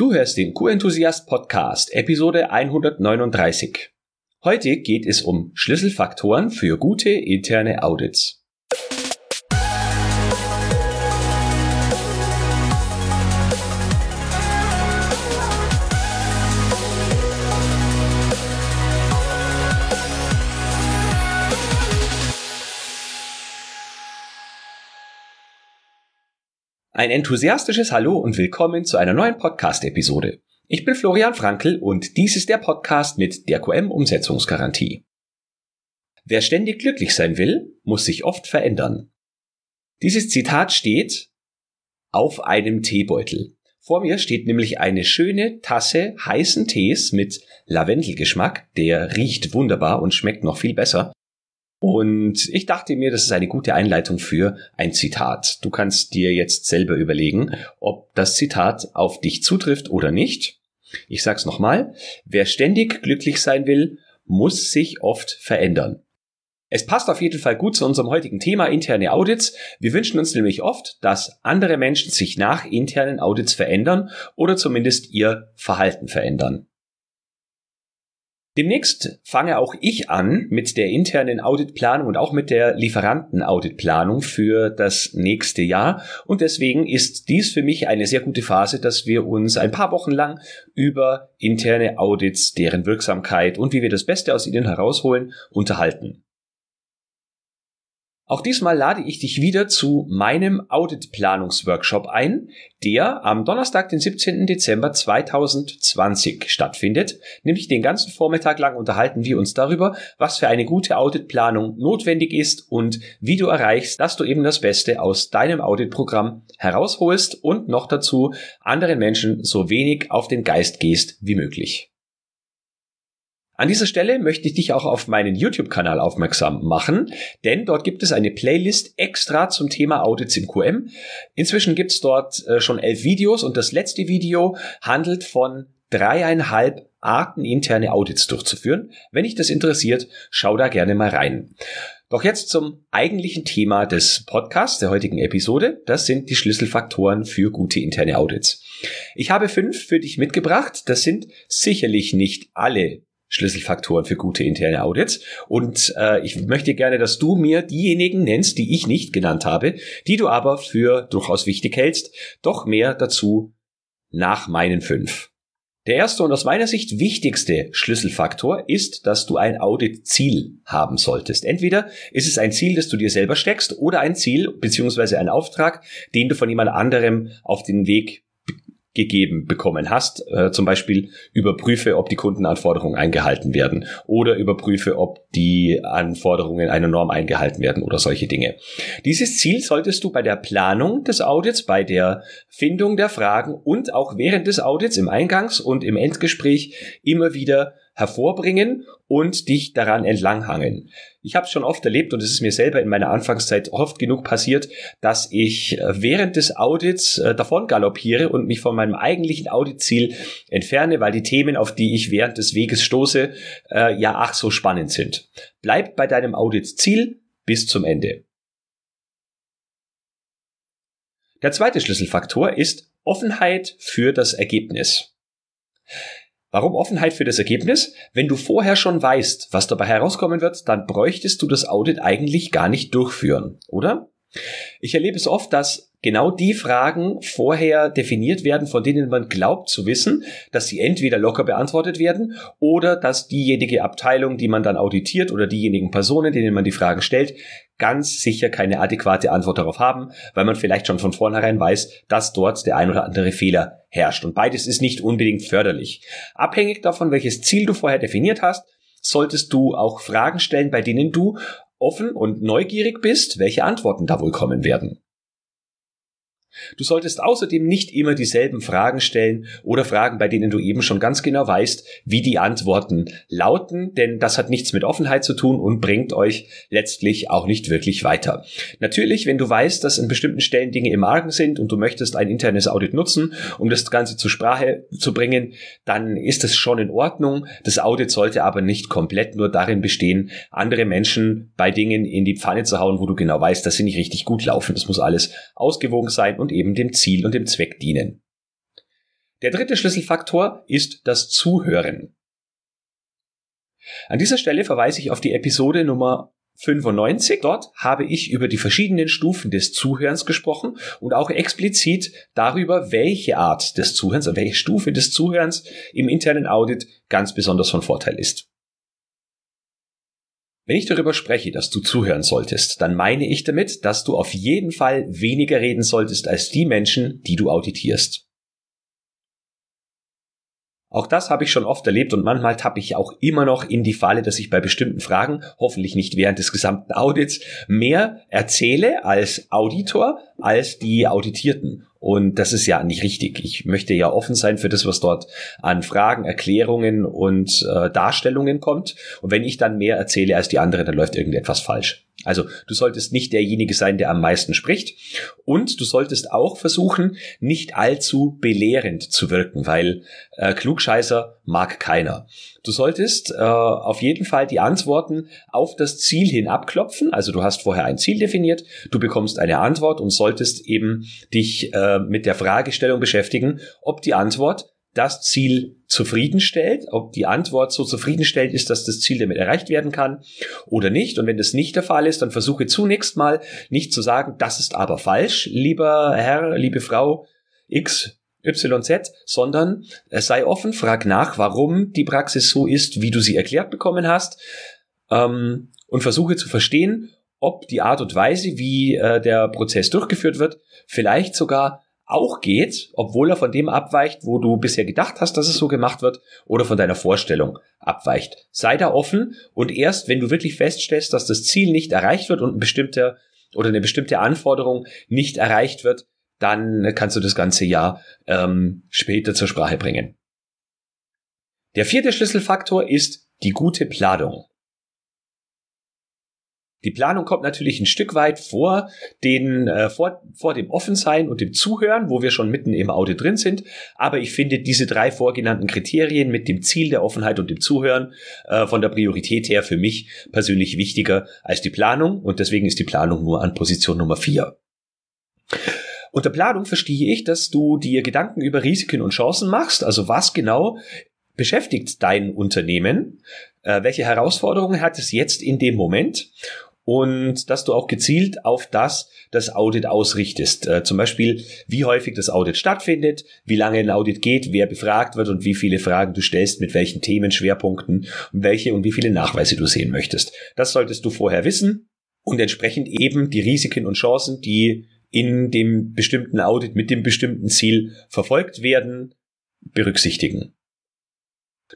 Du hörst den Q-Enthusiast Podcast, Episode 139. Heute geht es um Schlüsselfaktoren für gute interne Audits. Ein enthusiastisches Hallo und willkommen zu einer neuen Podcast-Episode. Ich bin Florian Frankl und dies ist der Podcast mit der QM-Umsetzungsgarantie. Wer ständig glücklich sein will, muss sich oft verändern. Dieses Zitat steht auf einem Teebeutel. Vor mir steht nämlich eine schöne Tasse heißen Tees mit Lavendelgeschmack, der riecht wunderbar und schmeckt noch viel besser. Und ich dachte mir, das ist eine gute Einleitung für ein Zitat. Du kannst dir jetzt selber überlegen, ob das Zitat auf dich zutrifft oder nicht. Ich sag's nochmal. Wer ständig glücklich sein will, muss sich oft verändern. Es passt auf jeden Fall gut zu unserem heutigen Thema interne Audits. Wir wünschen uns nämlich oft, dass andere Menschen sich nach internen Audits verändern oder zumindest ihr Verhalten verändern. Demnächst fange auch ich an mit der internen Auditplanung und auch mit der Lieferantenauditplanung für das nächste Jahr. Und deswegen ist dies für mich eine sehr gute Phase, dass wir uns ein paar Wochen lang über interne Audits, deren Wirksamkeit und wie wir das Beste aus ihnen herausholen, unterhalten. Auch diesmal lade ich dich wieder zu meinem Audit-Planungsworkshop ein, der am Donnerstag, den 17. Dezember 2020 stattfindet. Nämlich den ganzen Vormittag lang unterhalten wir uns darüber, was für eine gute Auditplanung notwendig ist und wie du erreichst, dass du eben das Beste aus deinem Auditprogramm herausholst und noch dazu anderen Menschen so wenig auf den Geist gehst wie möglich. An dieser Stelle möchte ich dich auch auf meinen YouTube-Kanal aufmerksam machen, denn dort gibt es eine Playlist extra zum Thema Audits im QM. Inzwischen gibt es dort äh, schon elf Videos und das letzte Video handelt von dreieinhalb Arten interne Audits durchzuführen. Wenn dich das interessiert, schau da gerne mal rein. Doch jetzt zum eigentlichen Thema des Podcasts der heutigen Episode. Das sind die Schlüsselfaktoren für gute interne Audits. Ich habe fünf für dich mitgebracht. Das sind sicherlich nicht alle Schlüsselfaktoren für gute interne Audits. Und äh, ich möchte gerne, dass du mir diejenigen nennst, die ich nicht genannt habe, die du aber für durchaus wichtig hältst. Doch mehr dazu nach meinen fünf. Der erste und aus meiner Sicht wichtigste Schlüsselfaktor ist, dass du ein Audit-Ziel haben solltest. Entweder ist es ein Ziel, das du dir selber steckst, oder ein Ziel bzw. ein Auftrag, den du von jemand anderem auf den Weg gegeben bekommen hast. Äh, zum Beispiel überprüfe, ob die Kundenanforderungen eingehalten werden oder überprüfe, ob die Anforderungen einer Norm eingehalten werden oder solche Dinge. Dieses Ziel solltest du bei der Planung des Audits, bei der Findung der Fragen und auch während des Audits im Eingangs- und im Endgespräch immer wieder hervorbringen und dich daran entlanghangen. Ich habe es schon oft erlebt und es ist mir selber in meiner Anfangszeit oft genug passiert, dass ich äh, während des Audits äh, davon galoppiere und mich von meinem eigentlichen Auditziel entferne, weil die Themen, auf die ich während des Weges stoße, äh, ja ach so spannend sind. Bleib bei deinem Auditziel bis zum Ende. Der zweite Schlüsselfaktor ist Offenheit für das Ergebnis. Warum Offenheit für das Ergebnis? Wenn du vorher schon weißt, was dabei herauskommen wird, dann bräuchtest du das Audit eigentlich gar nicht durchführen, oder? Ich erlebe es oft, dass genau die Fragen vorher definiert werden, von denen man glaubt zu wissen, dass sie entweder locker beantwortet werden oder dass diejenige Abteilung, die man dann auditiert oder diejenigen Personen, denen man die Fragen stellt, ganz sicher keine adäquate Antwort darauf haben, weil man vielleicht schon von vornherein weiß, dass dort der ein oder andere Fehler herrscht. Und beides ist nicht unbedingt förderlich. Abhängig davon, welches Ziel du vorher definiert hast, solltest du auch Fragen stellen, bei denen du offen und neugierig bist, welche Antworten da wohl kommen werden. Du solltest außerdem nicht immer dieselben Fragen stellen oder Fragen, bei denen du eben schon ganz genau weißt, wie die Antworten lauten, denn das hat nichts mit Offenheit zu tun und bringt euch letztlich auch nicht wirklich weiter. Natürlich, wenn du weißt, dass an bestimmten Stellen Dinge im Argen sind und du möchtest ein internes Audit nutzen, um das Ganze zur Sprache zu bringen, dann ist es schon in Ordnung. Das Audit sollte aber nicht komplett nur darin bestehen, andere Menschen bei Dingen in die Pfanne zu hauen, wo du genau weißt, dass sie nicht richtig gut laufen. Das muss alles ausgewogen sein und eben dem Ziel und dem Zweck dienen. Der dritte Schlüsselfaktor ist das Zuhören. An dieser Stelle verweise ich auf die Episode Nummer 95. Dort habe ich über die verschiedenen Stufen des Zuhörens gesprochen und auch explizit darüber, welche Art des Zuhörens, welche Stufe des Zuhörens im internen Audit ganz besonders von Vorteil ist. Wenn ich darüber spreche, dass du zuhören solltest, dann meine ich damit, dass du auf jeden Fall weniger reden solltest als die Menschen, die du auditierst. Auch das habe ich schon oft erlebt und manchmal tappe ich auch immer noch in die Falle, dass ich bei bestimmten Fragen, hoffentlich nicht während des gesamten Audits, mehr erzähle als Auditor als die Auditierten. Und das ist ja nicht richtig. Ich möchte ja offen sein für das, was dort an Fragen, Erklärungen und äh, Darstellungen kommt. Und wenn ich dann mehr erzähle als die anderen, dann läuft irgendetwas falsch. Also du solltest nicht derjenige sein, der am meisten spricht. Und du solltest auch versuchen, nicht allzu belehrend zu wirken, weil äh, Klugscheißer mag keiner. Du solltest äh, auf jeden Fall die Antworten auf das Ziel hin abklopfen. Also du hast vorher ein Ziel definiert, du bekommst eine Antwort und solltest eben dich äh, mit der Fragestellung beschäftigen, ob die Antwort das Ziel zufriedenstellt, ob die Antwort so zufriedenstellt ist, dass das Ziel damit erreicht werden kann oder nicht. Und wenn das nicht der Fall ist, dann versuche zunächst mal nicht zu sagen, das ist aber falsch, lieber Herr, liebe Frau X, YZ, sondern sei offen, frag nach, warum die Praxis so ist, wie du sie erklärt bekommen hast, ähm, und versuche zu verstehen, ob die Art und Weise, wie äh, der Prozess durchgeführt wird, vielleicht sogar auch geht, obwohl er von dem abweicht, wo du bisher gedacht hast, dass es so gemacht wird, oder von deiner Vorstellung abweicht. Sei da offen und erst, wenn du wirklich feststellst, dass das Ziel nicht erreicht wird und ein bestimmter oder eine bestimmte Anforderung nicht erreicht wird, dann kannst du das ganze Jahr ähm, später zur Sprache bringen. Der vierte Schlüsselfaktor ist die gute Planung. Die Planung kommt natürlich ein Stück weit vor, den, äh, vor, vor dem Offensein und dem Zuhören, wo wir schon mitten im Audit drin sind. Aber ich finde diese drei vorgenannten Kriterien mit dem Ziel der Offenheit und dem Zuhören äh, von der Priorität her für mich persönlich wichtiger als die Planung. Und deswegen ist die Planung nur an Position Nummer vier. Unter Planung verstehe ich, dass du dir Gedanken über Risiken und Chancen machst, also was genau beschäftigt dein Unternehmen, äh, welche Herausforderungen hat es jetzt in dem Moment und dass du auch gezielt auf das das Audit ausrichtest. Äh, zum Beispiel, wie häufig das Audit stattfindet, wie lange ein Audit geht, wer befragt wird und wie viele Fragen du stellst, mit welchen Themen, Schwerpunkten und welche und wie viele Nachweise du sehen möchtest. Das solltest du vorher wissen und entsprechend eben die Risiken und Chancen, die in dem bestimmten Audit mit dem bestimmten Ziel verfolgt werden, berücksichtigen.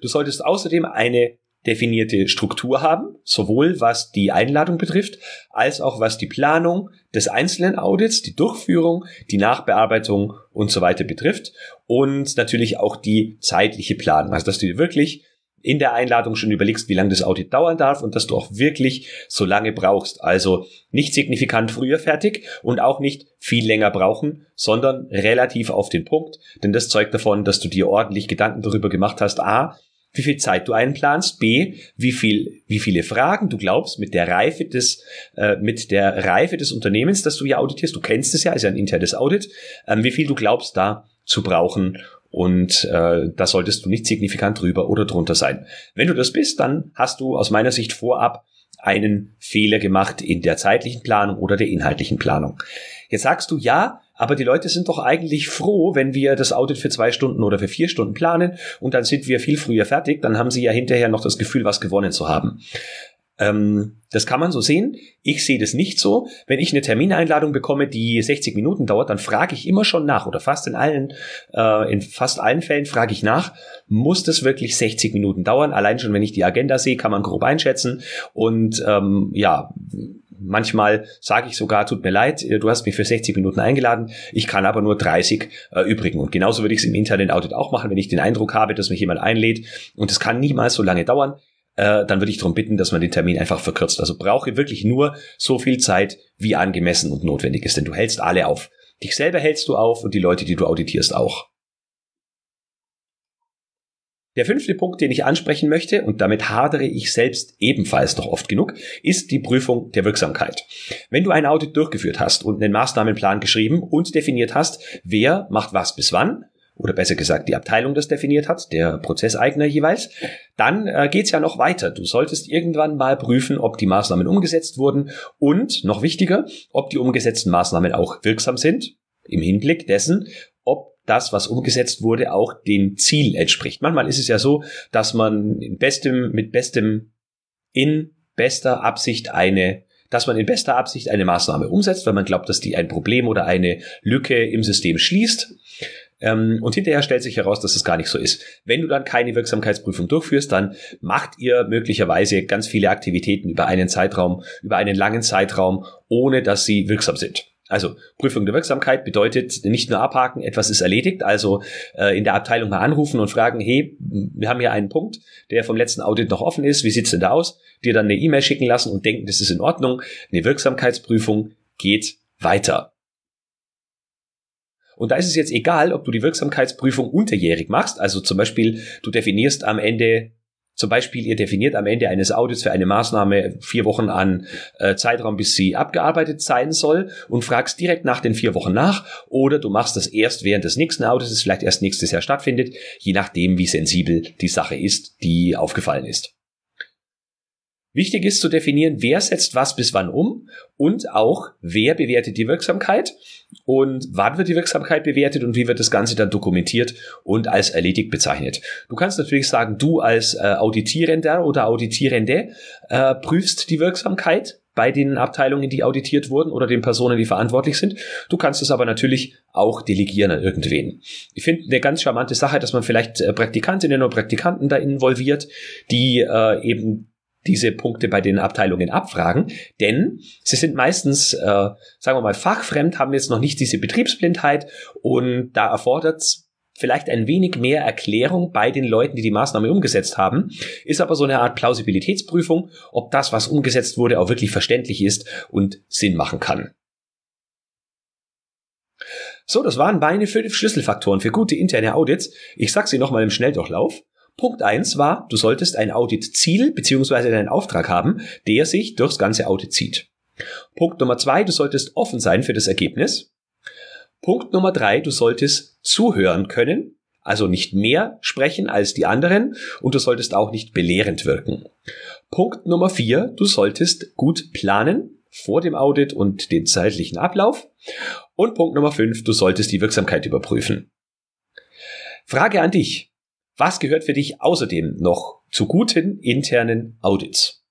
Du solltest außerdem eine definierte Struktur haben, sowohl was die Einladung betrifft, als auch was die Planung des einzelnen Audits, die Durchführung, die Nachbearbeitung und so weiter betrifft und natürlich auch die zeitliche Planung. Also dass du dir wirklich in der Einladung schon überlegst, wie lange das Audit dauern darf und dass du auch wirklich so lange brauchst. Also nicht signifikant früher fertig und auch nicht viel länger brauchen, sondern relativ auf den Punkt. Denn das zeugt davon, dass du dir ordentlich Gedanken darüber gemacht hast, a, wie viel Zeit du einplanst, b, wie viel, wie viele Fragen du glaubst mit der Reife des, äh, mit der Reife des Unternehmens, das du ja auditierst. Du kennst es ja, ist ja ein internes Audit, ähm, wie viel du glaubst da zu brauchen und äh, da solltest du nicht signifikant drüber oder drunter sein. Wenn du das bist, dann hast du aus meiner Sicht vorab einen Fehler gemacht in der zeitlichen Planung oder der inhaltlichen Planung. Jetzt sagst du, ja, aber die Leute sind doch eigentlich froh, wenn wir das Audit für zwei Stunden oder für vier Stunden planen und dann sind wir viel früher fertig, dann haben sie ja hinterher noch das Gefühl, was gewonnen zu haben. Ähm, das kann man so sehen. Ich sehe das nicht so. Wenn ich eine Termineinladung bekomme, die 60 Minuten dauert, dann frage ich immer schon nach oder fast in allen, äh, in fast allen Fällen frage ich nach, muss das wirklich 60 Minuten dauern? Allein schon, wenn ich die Agenda sehe, kann man grob einschätzen. Und ähm, ja, manchmal sage ich sogar, tut mir leid, du hast mich für 60 Minuten eingeladen, ich kann aber nur 30 äh, übrigen. Und genauso würde ich es im internen Audit auch machen, wenn ich den Eindruck habe, dass mich jemand einlädt und es kann niemals so lange dauern äh, dann würde ich darum bitten, dass man den Termin einfach verkürzt. Also brauche wirklich nur so viel Zeit, wie angemessen und notwendig ist, denn du hältst alle auf. Dich selber hältst du auf und die Leute, die du auditierst, auch. Der fünfte Punkt, den ich ansprechen möchte, und damit hadere ich selbst ebenfalls noch oft genug, ist die Prüfung der Wirksamkeit. Wenn du ein Audit durchgeführt hast und einen Maßnahmenplan geschrieben und definiert hast, wer macht was bis wann, oder besser gesagt die Abteilung das definiert hat, der Prozesseigner jeweils, dann äh, geht's ja noch weiter. Du solltest irgendwann mal prüfen, ob die Maßnahmen umgesetzt wurden und, noch wichtiger, ob die umgesetzten Maßnahmen auch wirksam sind, im Hinblick dessen, ob das, was umgesetzt wurde, auch dem Ziel entspricht. Manchmal ist es ja so, dass man in bestem, mit bestem, in bester Absicht eine dass man in bester Absicht eine Maßnahme umsetzt, weil man glaubt, dass die ein Problem oder eine Lücke im System schließt. Ähm, und hinterher stellt sich heraus, dass es gar nicht so ist. Wenn du dann keine Wirksamkeitsprüfung durchführst, dann macht ihr möglicherweise ganz viele Aktivitäten über einen Zeitraum, über einen langen Zeitraum, ohne dass sie wirksam sind. Also Prüfung der Wirksamkeit bedeutet nicht nur abhaken, etwas ist erledigt, also äh, in der Abteilung mal anrufen und fragen, hey, wir haben hier einen Punkt, der vom letzten Audit noch offen ist, wie sieht's denn da aus? Dir dann eine E-Mail schicken lassen und denken, das ist in Ordnung. Eine Wirksamkeitsprüfung geht weiter. Und da ist es jetzt egal, ob du die Wirksamkeitsprüfung unterjährig machst, also zum Beispiel du definierst am Ende zum Beispiel, ihr definiert am Ende eines Audits für eine Maßnahme vier Wochen an äh, Zeitraum, bis sie abgearbeitet sein soll und fragst direkt nach den vier Wochen nach oder du machst das erst während des nächsten Audits, das vielleicht erst nächstes Jahr stattfindet, je nachdem, wie sensibel die Sache ist, die aufgefallen ist. Wichtig ist zu definieren, wer setzt was bis wann um und auch, wer bewertet die Wirksamkeit und wann wird die Wirksamkeit bewertet und wie wird das Ganze dann dokumentiert und als erledigt bezeichnet. Du kannst natürlich sagen, du als äh, Auditierender oder Auditierende äh, prüfst die Wirksamkeit bei den Abteilungen, die auditiert wurden oder den Personen, die verantwortlich sind. Du kannst es aber natürlich auch delegieren an irgendwen. Ich finde eine ganz charmante Sache, dass man vielleicht äh, Praktikantinnen und Praktikanten da involviert, die äh, eben diese Punkte bei den Abteilungen abfragen, denn sie sind meistens, äh, sagen wir mal, fachfremd, haben jetzt noch nicht diese Betriebsblindheit und da erfordert es vielleicht ein wenig mehr Erklärung bei den Leuten, die die Maßnahme umgesetzt haben, ist aber so eine Art Plausibilitätsprüfung, ob das, was umgesetzt wurde, auch wirklich verständlich ist und Sinn machen kann. So, das waren meine fünf Schlüsselfaktoren für gute interne Audits. Ich sag sie nochmal im Schnelldurchlauf. Punkt eins war, du solltest ein Audit-Ziel beziehungsweise deinen Auftrag haben, der sich durchs ganze Audit zieht. Punkt Nummer zwei, du solltest offen sein für das Ergebnis. Punkt Nummer drei, du solltest zuhören können, also nicht mehr sprechen als die anderen und du solltest auch nicht belehrend wirken. Punkt Nummer vier, du solltest gut planen vor dem Audit und den zeitlichen Ablauf. Und Punkt Nummer fünf, du solltest die Wirksamkeit überprüfen. Frage an dich. Was gehört für dich außerdem noch zu guten internen Audits?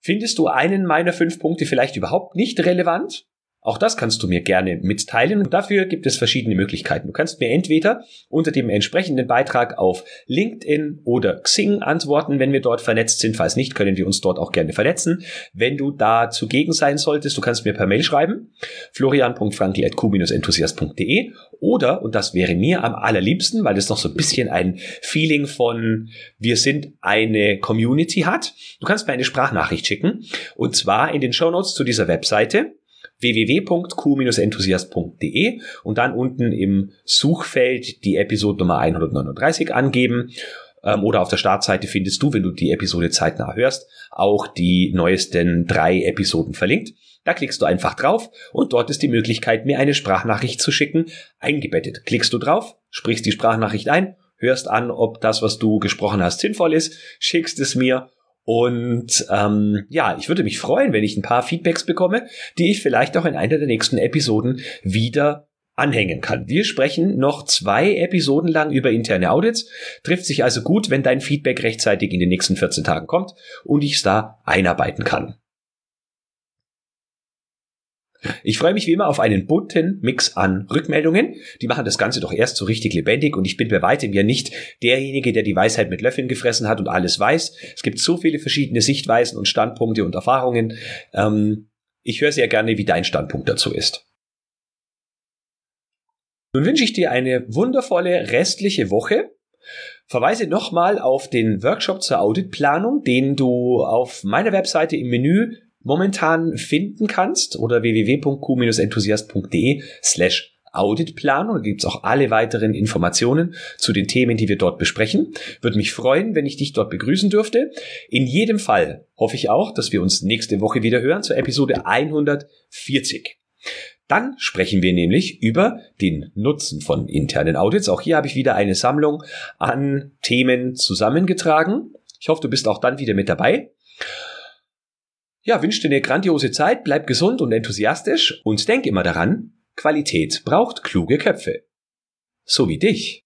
Findest du einen meiner fünf Punkte vielleicht überhaupt nicht relevant? Auch das kannst du mir gerne mitteilen und dafür gibt es verschiedene Möglichkeiten. Du kannst mir entweder unter dem entsprechenden Beitrag auf LinkedIn oder Xing antworten, wenn wir dort vernetzt sind. Falls nicht, können wir uns dort auch gerne vernetzen. Wenn du da zugegen sein solltest, du kannst mir per Mail schreiben, florian.frankl.q-enthusiast.de oder, und das wäre mir am allerliebsten, weil das noch so ein bisschen ein Feeling von wir sind eine Community hat, du kannst mir eine Sprachnachricht schicken und zwar in den Show Notes zu dieser Webseite www.q-enthusiast.de und dann unten im Suchfeld die Episode Nummer 139 angeben. Ähm, oder auf der Startseite findest du, wenn du die Episode zeitnah hörst, auch die neuesten drei Episoden verlinkt. Da klickst du einfach drauf und dort ist die Möglichkeit, mir eine Sprachnachricht zu schicken, eingebettet. Klickst du drauf, sprichst die Sprachnachricht ein, hörst an, ob das, was du gesprochen hast, sinnvoll ist, schickst es mir und ähm, ja, ich würde mich freuen, wenn ich ein paar Feedbacks bekomme, die ich vielleicht auch in einer der nächsten Episoden wieder anhängen kann. Wir sprechen noch zwei Episoden lang über interne Audits. Trifft sich also gut, wenn dein Feedback rechtzeitig in den nächsten 14 Tagen kommt und ich es da einarbeiten kann. Ich freue mich wie immer auf einen bunten Mix an Rückmeldungen. Die machen das Ganze doch erst so richtig lebendig und ich bin bei weitem ja nicht derjenige, der die Weisheit mit Löffeln gefressen hat und alles weiß. Es gibt so viele verschiedene Sichtweisen und Standpunkte und Erfahrungen. Ähm, ich höre sehr gerne, wie dein Standpunkt dazu ist. Nun wünsche ich dir eine wundervolle restliche Woche. Verweise nochmal auf den Workshop zur Auditplanung, den du auf meiner Webseite im Menü momentan finden kannst oder www.q-enthusiast.de slash Auditplanung. Da gibt's auch alle weiteren Informationen zu den Themen, die wir dort besprechen. Würde mich freuen, wenn ich dich dort begrüßen dürfte. In jedem Fall hoffe ich auch, dass wir uns nächste Woche wieder hören zur Episode 140. Dann sprechen wir nämlich über den Nutzen von internen Audits. Auch hier habe ich wieder eine Sammlung an Themen zusammengetragen. Ich hoffe, du bist auch dann wieder mit dabei. Ja, wünsche dir eine grandiose Zeit, bleib gesund und enthusiastisch und denk immer daran, Qualität braucht kluge Köpfe. So wie dich.